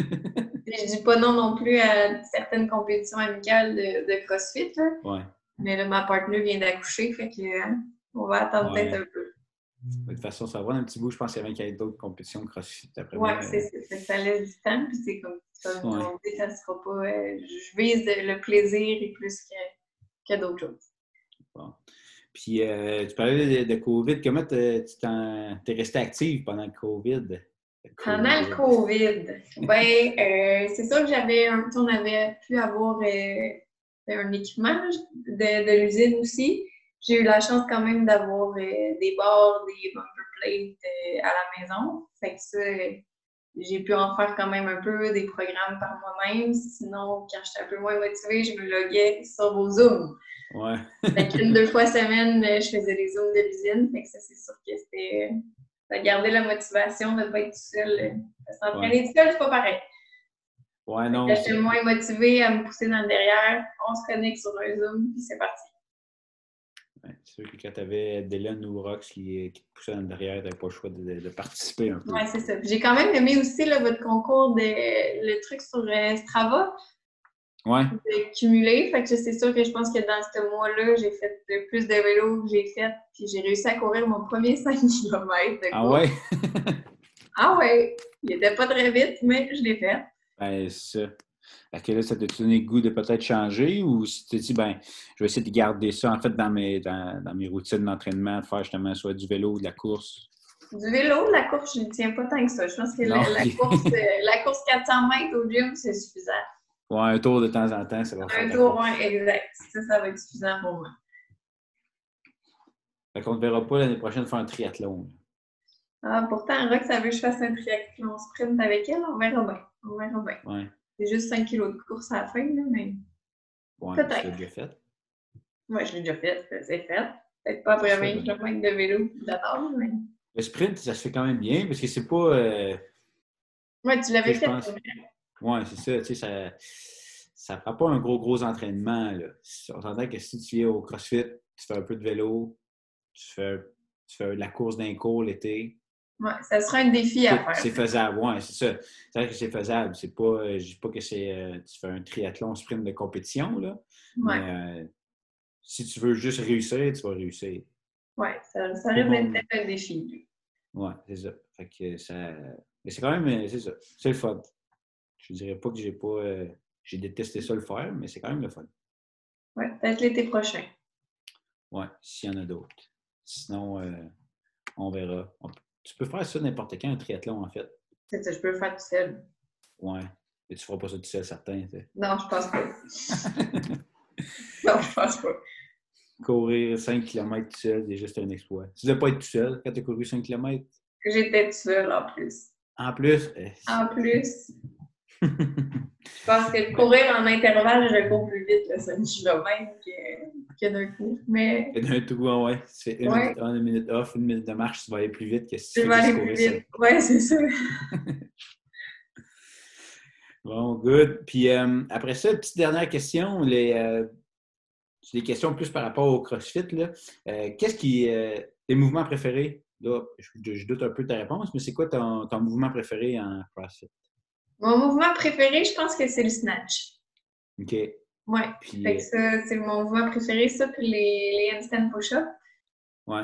je dis pas non non plus à certaines compétitions amicales de, de CrossFit. Là. Ouais. Mais là, ma partenaire vient d'accoucher, fait que hein, on va attendre peut-être un peu. De toute façon, ça va un petit bout. Je pense qu'il y avait d'autres compétitions CrossFit après Oui, c'est ça. Ça laisse du temps. Puis c'est comme, comme on dit, ça sera pas. Euh, je vise le plaisir et plus que, que d'autres choses. Bon. Puis euh, tu parlais de, COVID. Comment tu es resté active pendant le COVID? Pendant le COVID, ben, euh, c'est sûr que j'avais un on avait pu avoir un équipement de, l'usine aussi. J'ai eu la chance quand même d'avoir euh, des bords, des bumper plates euh, à la maison. Fait que ça, j'ai pu en faire quand même un peu des programmes par moi-même. Sinon, quand j'étais un peu moins motivée, je me loguais sur vos Zooms. Ouais. fait qu'une, deux fois semaine, je faisais des Zooms de l'usine. Fait que ça, c'est sûr que c'était. Ça gardait la motivation de ne pas être tout seul. S'entraîner tout seul, c'est pas pareil. Ouais, non. J'étais moins motivée à me pousser dans le derrière. On se connecte sur un Zoom, puis c'est parti. Ouais, c'est sûr que quand tu avais Dylan ou Rox qui, qui, te poussait dans le derrière, tu n'avais pas le choix de, participer un peu. Oui, c'est ça. J'ai quand même aimé aussi là, votre concours, de, le truc sur euh, Strava. Ouais. De cumuler. Fait que c'est sûr que je pense que dans ce mois-là, j'ai fait plus de vélo que j'ai fait. Puis j'ai réussi à courir mon premier <laughs> 5 km. ah ouais? <laughs> Ah ouais, il était pas très vite, mais je l'ai fait. Ben, ça. Que là, ça t'a donné le goût de peut-être changer ou si tu t'es dit, ben, je vais essayer de garder ça en fait dans mes, dans, dans mes routines d'entraînement, de faire justement soit du vélo ou de la course? Du vélo, la course, je ne tiens pas tant que ça. Je pense que la, course, <laughs> euh, la course 400 mètres au gym, c'est suffisant. Ouais, un tour de temps en temps, ça va faire. Un tour, oui, exact. Ça, ça va être suffisant pour moi. Fait qu'on ne verra pas l'année prochaine faire un triathlon. Ah, pourtant, Rox, ça veut que je fasse un triathlon sprint avec elle. On verra bien. On verra bien. Ouais. C'est juste 5 kilos de course à la fin, là, mais. Ouais, peut-être. Tu l'as déjà fait? Oui, je l'ai déjà fait. C'est fait. Peut-être pas après 20 km de vélo d'attendre, mais. Le sprint, ça se fait quand même bien parce que c'est pas. Euh... Ouais, tu l'avais fait. Pense... Ouais, c'est ça. Tu sais, ça. Ça prend pas un gros, gros entraînement. Là. On s'entend que si tu viens au CrossFit, tu fais un peu de vélo, tu fais, tu fais de la course d'un cours l'été, oui, ça sera un défi à faire. C'est faisable, oui, c'est ça. C'est vrai que c'est faisable. C'est pas, euh, je dis pas que c'est, euh, tu fais un triathlon sprint de compétition, là. Ouais. Mais euh, si tu veux juste réussir, tu vas réussir. Oui, ça, ça risque d'être un défi. Oui, c'est ça. Fait que ça. Mais c'est quand même, c'est ça. C'est le fun. Je dirais pas que j'ai pas. j'ai détesté ça le faire, mais c'est quand même le fun. Oui, peut-être l'été prochain. Oui, s'il y en a d'autres. Sinon, on verra. Tu peux faire ça n'importe quand, un triathlon, en fait. C'est ça, je peux le faire tout seul. Ouais. Mais tu feras pas ça tout seul, certain. Non, je pense pas. <laughs> non, je pense pas. Courir 5 km tout seul, c'est juste un exploit. Tu ne devais pas être tout seul quand tu as couru 5 km? J'étais tout seul en plus. En plus? Eh, en plus. Je pense que courir en intervalle, je cours plus vite le 5 km que, que d'un coup. Mais... Que d'un coup, ouais. Tu fais une, minute on, une minute off, une minute de marche, tu vas aller plus vite que si tu, tu vas aller plus vite. Ouais, c'est ça. <laughs> bon, good. Puis euh, après ça, petite dernière question. Les, euh, c'est des questions plus par rapport au CrossFit. Là. Euh, qu'est-ce qui est tes mouvements préférés? Là, je, doute un peu de ta réponse, mais c'est quoi ton, ton mouvement préféré en CrossFit? Mon mouvement préféré, je pense que c'est le snatch. OK. Ouais. Puis... ça, c'est mon mouvement préféré, ça, puis les, les handstand push-up. Ouais.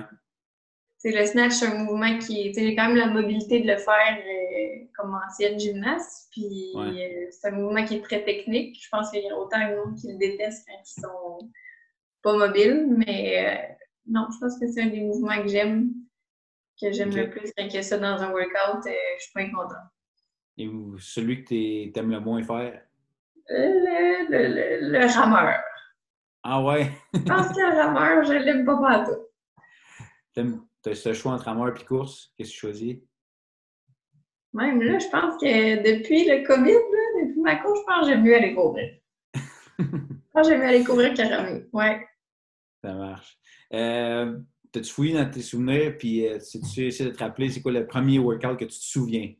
C'est le snatch, c'est un mouvement qui. Tu j'ai quand même la mobilité de le faire euh, comme ancienne gymnaste. Puis euh, c'est un mouvement qui est très technique. Je pense qu'il y a autant de monde qui le détestent quand ils sont pas mobiles. Mais euh, non, je pense que c'est un des mouvements que j'aime, que j'aime le plus. Quand il y a ça dans un workout, je suis pas contente. Et celui que tu aimes le moins faire? Le, le, le, rameur. Ah ouais? je pense <laughs> que le rameur, je l'aime pas tout. Tu as ce choix entre rameur et course? Qu'est-ce que tu choisis? Même là, je pense que depuis le COVID, là, depuis ma course, je pense que j'aime mieux aller courir. <laughs> je pense que j'aime mieux aller courir qu'à ramer. Ouais. Ça marche. Euh, T'as-tu fouillé dans tes souvenirs, puis euh, si tu essaies de te rappeler, c'est quoi le premier workout que tu te souviens?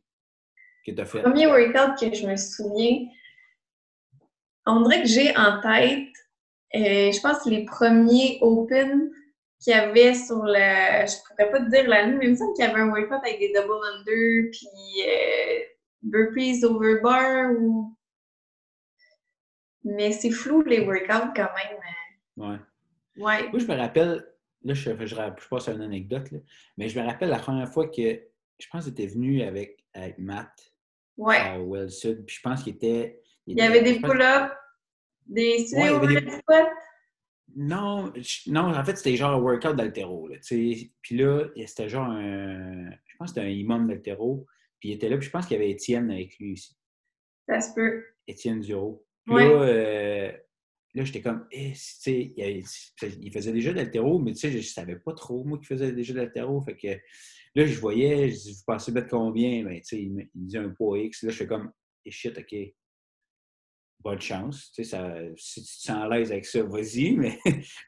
Le premier workout que je me souviens, on dirait que j'ai en tête, euh, je pense, les premiers Open qu'il y avait sur le. Je ne pourrais pas te dire la nuit, mais il me semble qu'il y avait un workout avec des double under, puis euh, burpees over bar. Ou... Mais c'est flou les workouts quand même. Ouais. Ouais. Moi, je me rappelle, là, je, je, je passe à une anecdote, là, mais je me rappelle la première fois que je pense que tu étais venu avec, avec Matt. Ouais. À Well Sud. Puis je pense qu'il était. Il, y avait des pull-ups, des ouais, des... squats. Non, non, en fait, c'était genre un workout d'altéro. Puis là, c'était genre un. Je pense que c'était un imam d'altéro. Puis il était là, puis je pense qu'il y avait Étienne avec lui aussi. Ça se peut. Étienne Duro. Puis là, euh, là j'étais comme, eh, tu sais, il, faisait déjà d'altéro, mais tu sais, je, ne savais pas trop, moi, qu'il faisait déjà d'altéro. Fait que Là, je voyais, je dis, vous pensez mettre combien? Ben, tu sais, il, me dit un poids X. Là, je fais comme, et shit, OK. Bonne chance. Tu sais, ça, si tu te sens à l'aise avec ça, vas-y. <laughs> Mais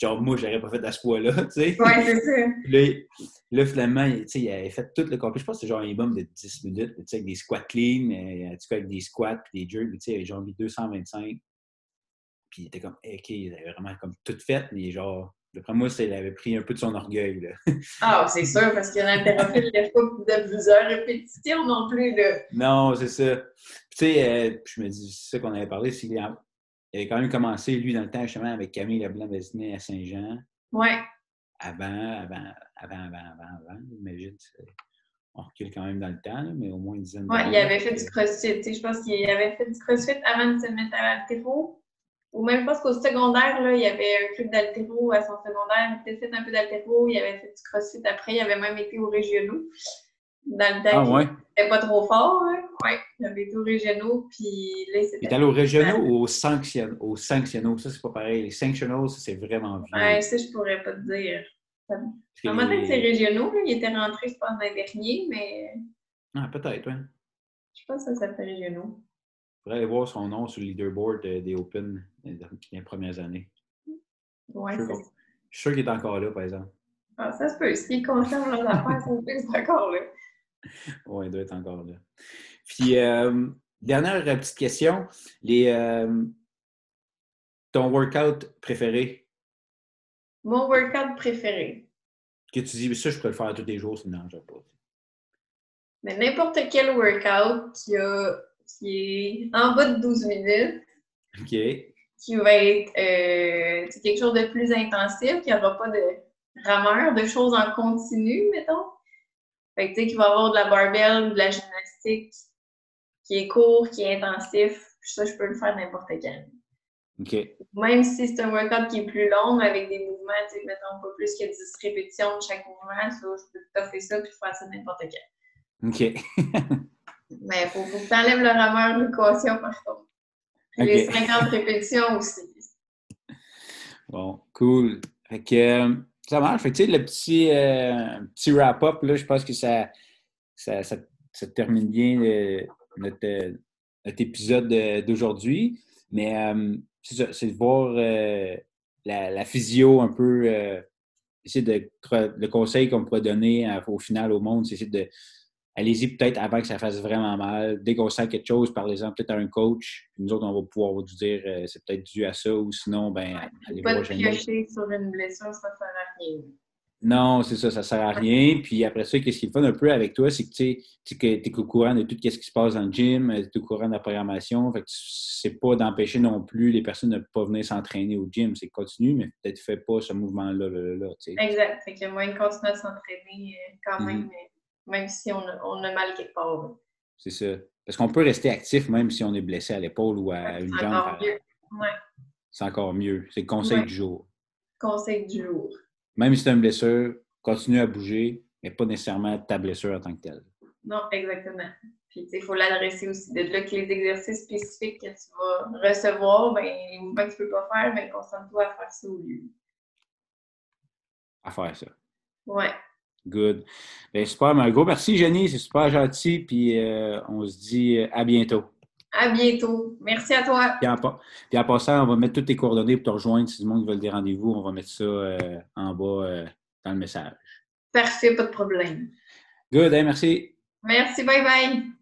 genre, moi, je n'aurais pas fait à ce poids-là, tu sais. Ouais, c'est ça. Là, là, finalement, tu sais, il avait fait tout le complet. Je pense que c'était genre un minimum de 10 minutes, tu sais, avec des squats clean, en tout cas, avec des squats puis des jerks, tu sais, genre 225. Puis il était comme, OK, il avait vraiment comme tout fait, mais genre, D'après moi, il avait pris un peu de son orgueil. Là. <laughs> Ah, c'est sûr, parce qu'il y a un haltérophile qui pas de plusieurs répétitions non plus. Là. Non, c'est ça. tu sais, euh, je me dis, c'est ça qu'on avait parlé, c'est qu'il avait quand même commencé, lui, dans le temps, justement, avec Camille Leblanc-Vésinet à Saint-Jean. Ouais. Avant, avant, avant, avant, avant, avant, imagine. on recule quand même dans le temps, mais au moins une dizaine d'années. Oui, il avait fait du crossfit. Je pense qu'il avait fait du crossfit avant de se mettre à l'altéro. Ou même, je pense qu'au secondaire, là, il y avait un club d'altéro à son secondaire. Il fait un peu d'altéro, il avait fait du crossfit après. Il avait même été aux régionaux. Dans le temps, ah, ouais? il pas trop fort. Hein? Oui, il avait été aux régionaux. Puis là, il était allé aux régionaux ou aux, sanctionaux? aux sanctionaux? Ça, c'est pas pareil. Les sanctionaux, ça, c'est vraiment vieux. Ça, je pourrais pas te dire. En même c'est régionaux. Là. Il était rentré, je pense, l'an dernier, mais. Ah, peut-être, oui. Je pense que ça s'appelle régionaux. Il aller voir son nom sur le leaderboard des Open dans les premières années. Ouais, je suis sûr qu'il est encore là, par exemple. Ah, ça se peut. S'il confirme leurs affaires, qu'il est encore là. <laughs> Oui, il doit être encore là. Puis, euh, dernière petite question. Les, euh, ton workout préféré? Mon workout préféré. Que tu dis, ça, je pourrais le faire tous les jours, sinon je pas. Mais n'importe quel workout qui, a, qui est en bas de 12 minutes. OK. Qui va être euh, quelque chose de plus intensif, qui n'aura pas de rameur, de choses en continu, mettons. Fait que, tu sais, qu'il va avoir de la barbell, de la gymnastique, qui est court, qui est intensif. Ça, je peux le faire n'importe quand. OK. Même si c'est un workout qui est plus long, mais avec des mouvements, tu sais, mettons, pas plus que 10 répétitions de chaque mouvement, ça, je peux t'offrir ça puis faire ça n'importe quand. OK. <laughs> mais il faut, faut que tu enlèves le rameur de l'équation, par contre. Les 50 répétitions aussi. Bon, cool. Fait que, euh, ça marche. Fait que, tu sais, le petit, euh, petit wrap-up, là, je pense que ça, ça, ça, ça termine bien euh, notre, notre, épisode d'aujourd'hui. Mais c'est de voir la, la, physio un peu, essayer de, le conseil qu'on pourrait donner au final au monde, c'est de allez-y peut-être avant que ça fasse vraiment mal. Dès qu'on sent quelque chose, parlez-en peut-être à un coach. Nous autres, on va pouvoir vous dire euh, c'est peut-être dû à ça ou sinon, ben, allez pas Pas piocher sur une blessure, ça sert à rien. Non, c'est ça, ça sert à rien. Puis après ça, qu'est-ce qui est fun un peu avec toi, c'est que tu es, au courant de tout ce qui se passe dans le gym, tu es au courant de la programmation. Fait que c'est pas d'empêcher non plus les personnes de ne pas venir s'entraîner au gym. C'est continu, mais peut-être fais pas ce mouvement-là. Là, exact. Fait que moi, ils continuent à s'entraîner euh, quand même. Mm-hmm. mais même si on a, mal quelque part. C'est ça. Parce qu'on peut rester actif même si on est blessé à l'épaule ou à une jambe. Encore mieux. Ouais. C'est encore mieux. C'est le conseil du jour. Conseil du jour. Même si tu as une blessure, continue à bouger, mais pas nécessairement ta blessure en tant que telle. Non, exactement. Puis, il faut l'adresser aussi. De là que les exercices spécifiques que tu vas recevoir, ben, les mouvements que tu ne peux pas faire, ben, concentre-toi à faire ça au lieu. À faire ça. Ouais. Good. Bien, super, un gros merci, Jenny. C'est super gentil. Puis euh, on se dit euh, à bientôt. À bientôt. Merci à toi. Puis en, passant, on va mettre toutes tes coordonnées pour te rejoindre. Si du monde veut des rendez-vous, on va mettre ça euh, en bas dans le message. Parfait, pas de problème. Good, hein, merci. Merci, bye bye.